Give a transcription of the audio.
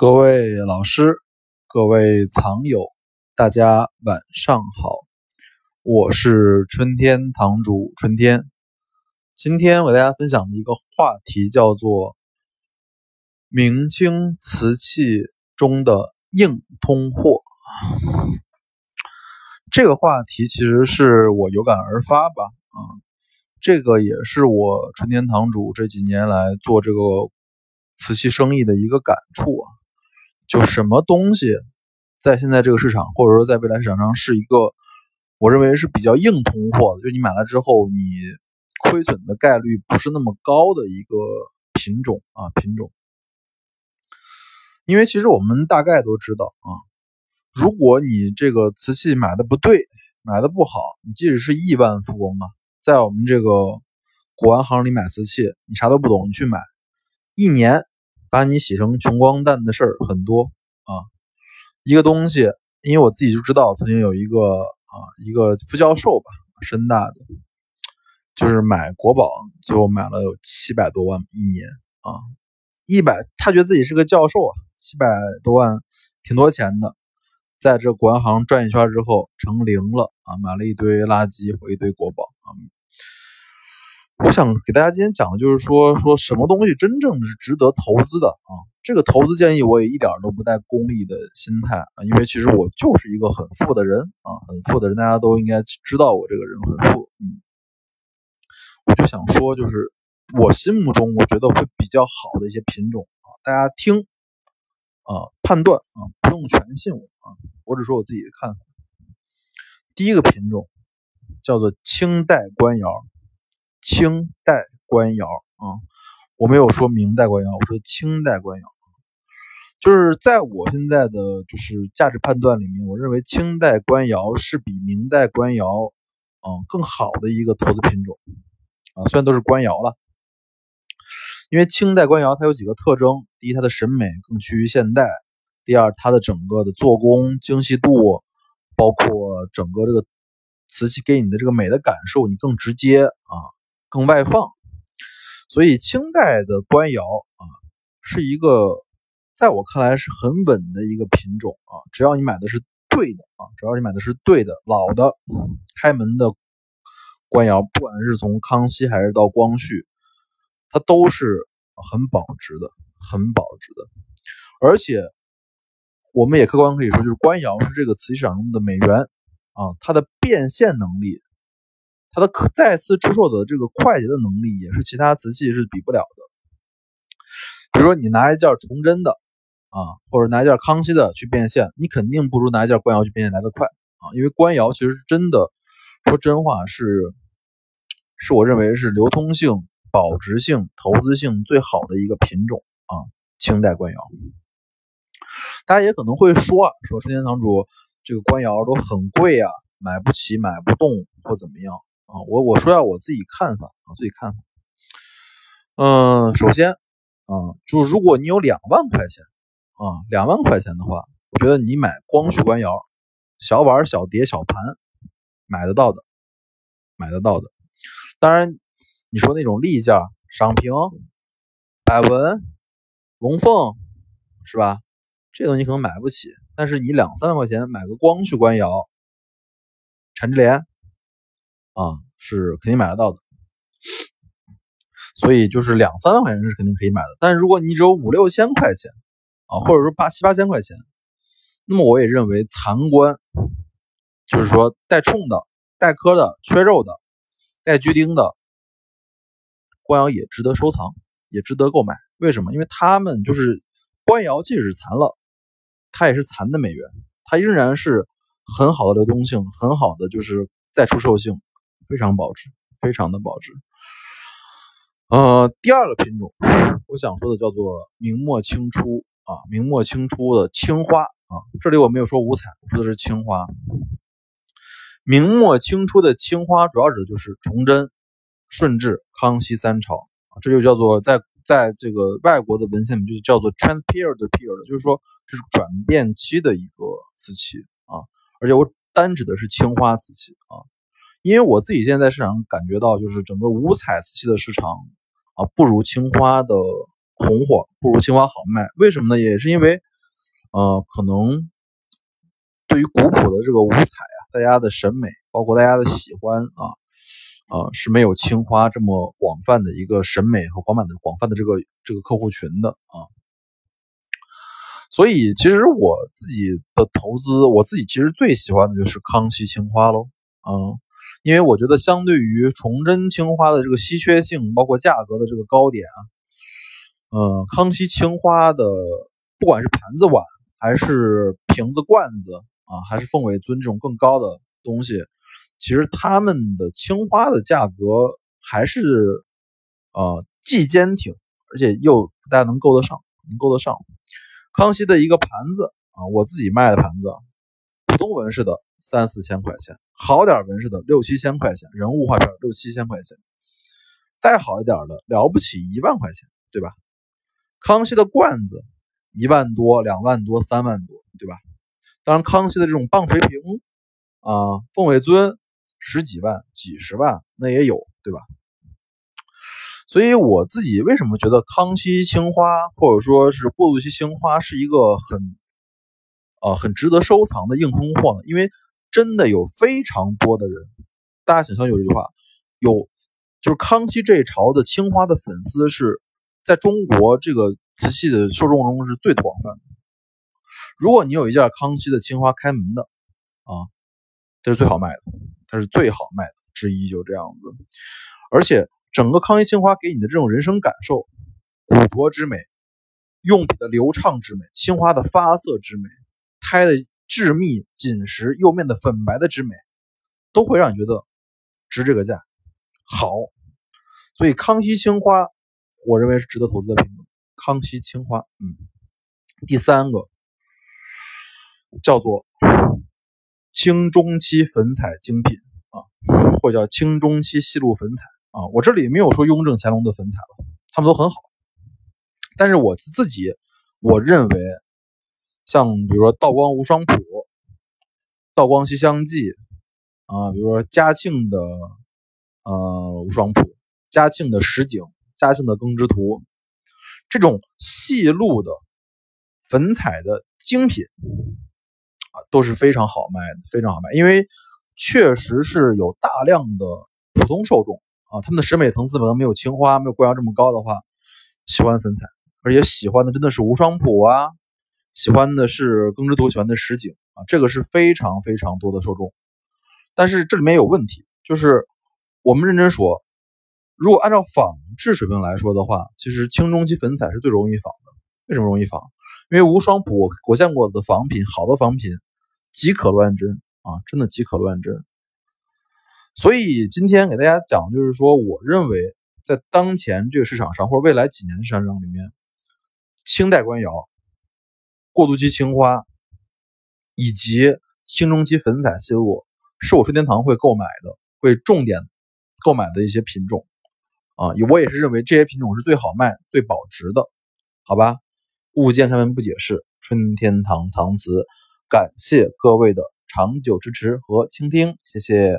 各位老师，各位藏友，大家晚上好，我是春天堂主春天。今天我给大家分享的一个话题叫做明清瓷器中的硬通货。这个话题其实是我有感而发吧，啊，这个也是我春天堂主这几年来做这个瓷器生意的一个感触啊。就什么东西，在现在这个市场，或者说在未来市场上，是一个我认为是比较硬通货的，就你买了之后，你亏损的概率不是那么高的一个品种啊品种。因为其实我们大概都知道啊，如果你这个瓷器买的不对，买的不好，你即使是亿万富翁啊，在我们这个古玩行里买瓷器，你啥都不懂，你去买，一年。把你洗成穷光蛋的事儿很多啊！一个东西，因为我自己就知道，曾经有一个啊，一个副教授吧，深大的，就是买国宝，最后买了有七百多万一年啊，一百，他觉得自己是个教授啊，七百多万挺多钱的，在这国行转一圈之后成零了啊，买了一堆垃圾和一堆国宝。我想给大家今天讲的就是说，说什么东西真正是值得投资的啊？这个投资建议我也一点都不带功利的心态啊，因为其实我就是一个很富的人啊，很富的人，大家都应该知道我这个人很富。嗯，我就想说，就是我心目中我觉得会比较好的一些品种啊，大家听啊，判断啊，不用全信我啊，我只说我自己的看法。第一个品种叫做清代官窑。清代官窑啊，我没有说明代官窑，我说清代官窑，就是在我现在的就是价值判断里面，我认为清代官窑是比明代官窑嗯更好的一个投资品种啊，虽然都是官窑了，因为清代官窑它有几个特征：第一，它的审美更趋于现代；第二，它的整个的做工精细度，包括整个这个瓷器给你的这个美的感受，你更直接啊。更外放，所以清代的官窑啊，是一个在我看来是很稳的一个品种啊。只要你买的是对的啊，只要你买的是对的老的开门的官窑，不管是从康熙还是到光绪，它都是很保值的，很保值的。而且我们也客观可以说，就是官窑是这个瓷器市场中的美元啊，它的变现能力。它的可再次出售的这个快捷的能力，也是其他瓷器是比不了的。比如说，你拿一件崇祯的啊，或者拿一件康熙的去变现，你肯定不如拿一件官窑去变现来得快啊。因为官窑其实真的，说真话是，是我认为是流通性、保值性、投资性最好的一个品种啊。清代官窑，大家也可能会说啊，说春天堂主这个官窑都很贵啊，买不起、买不动或怎么样。啊，我我说下我自己看法啊，自己看法。嗯，首先啊，就如果你有两万块钱啊，两万块钱的话，我觉得你买光绪官窑，小碗、小碟、小盘，买得到的，买得到的。当然，你说那种立件、赏瓶、百文、龙凤，是吧？这东西可能买不起，但是你两三万块钱买个光绪官窑，产之莲。啊，是肯定买得到的，所以就是两三万块钱是肯定可以买的。但是如果你只有五六千块钱啊，或者说八七八千块钱，那么我也认为残官，就是说带冲的、带磕的、缺肉的、带锯钉的官窑也值得收藏，也值得购买。为什么？因为他们就是官窑，即使残了，它也是残的美元，它仍然是很好的流动性，很好的就是再出售性。非常保值，非常的保值。呃，第二个品种，我想说的叫做明末清初啊，明末清初的青花啊，这里我没有说五彩，我说的是青花。明末清初的青花，主要指的就是崇祯、顺治、康熙三朝啊，这就叫做在在这个外国的文献里就叫做 transpired period，就是说这是转变期的一个瓷器啊，而且我单指的是青花瓷器啊。因为我自己现在在市场感觉到，就是整个五彩瓷器的市场啊，不如青花的红火，不如青花好卖。为什么呢？也是因为呃，可能对于古朴的这个五彩啊，大家的审美，包括大家的喜欢啊，啊是没有青花这么广泛的一个审美和广泛的广泛的这个这个客户群的啊。所以，其实我自己的投资，我自己其实最喜欢的就是康熙青花喽，嗯，因为我觉得相对于崇祯青花的这个稀缺性，包括价格的这个高点啊，嗯，康熙青花的不管是盘子碗，还是瓶子罐子啊，还是凤尾尊这种更高的东西，其实他们的青花的价格还是呃既坚挺，而且又大家能够得上，能够得上。康熙的一个盘子啊，我自己卖的盘子，普通纹饰的三四千块钱，好点纹饰的六七千块钱，人物画片六七千块钱，再好一点的了不起一万块钱，对吧？康熙的罐子一万多、两万多、三万多，对吧？当然，康熙的这种棒槌瓶啊、凤尾尊十几万、几十万那也有，对吧？所以我自己为什么觉得康熙青花或者说是过渡期青花是一个很，呃，很值得收藏的硬通货呢？因为真的有非常多的人，大家想象有这句话，有就是康熙这一朝的青花的粉丝是在中国这个瓷器的受众中是最广泛的。如果你有一件康熙的青花开门的啊，这是最好卖的，它是最好卖的之一，就这样子，而且。整个康熙青花给你的这种人生感受，古拙之美，用笔的流畅之美，青花的发色之美，胎的致密紧实釉面的粉白的之美，都会让你觉得值这个价，好。所以康熙青花，我认为是值得投资的品种。康熙青花，嗯，第三个叫做清中期粉彩精品啊，或者叫清中期细路粉彩。啊，我这里没有说雍正、乾隆的粉彩了，他们都很好。但是我自己我认为，像比如说道光无双谱、道光西厢记啊，比如说嘉庆的呃无双谱、嘉庆的实景、嘉庆的耕织图，这种细路的粉彩的精品啊，都是非常好卖的，非常好卖，因为确实是有大量的普通受众。啊，他们的审美层次可能没有青花、没有官窑这么高的话，喜欢粉彩，而且喜欢的真的是无双谱啊，喜欢的是耕织图，喜欢的实景啊，这个是非常非常多的受众。但是这里面有问题，就是我们认真说，如果按照仿制水平来说的话，其实清中期粉彩是最容易仿的。为什么容易仿？因为无双谱我见过的仿品，好的仿品极可乱真啊，真的极可乱真。所以今天给大家讲，就是说，我认为在当前这个市场上，或者未来几年的市场上里面，清代官窑、过渡期青花以及青中期粉彩细物，是我春天堂会购买的，会重点购买的一些品种啊。我也是认为这些品种是最好卖、最保值的，好吧？物件开门不解释，春天堂藏瓷，感谢各位的长久支持和倾听，谢谢。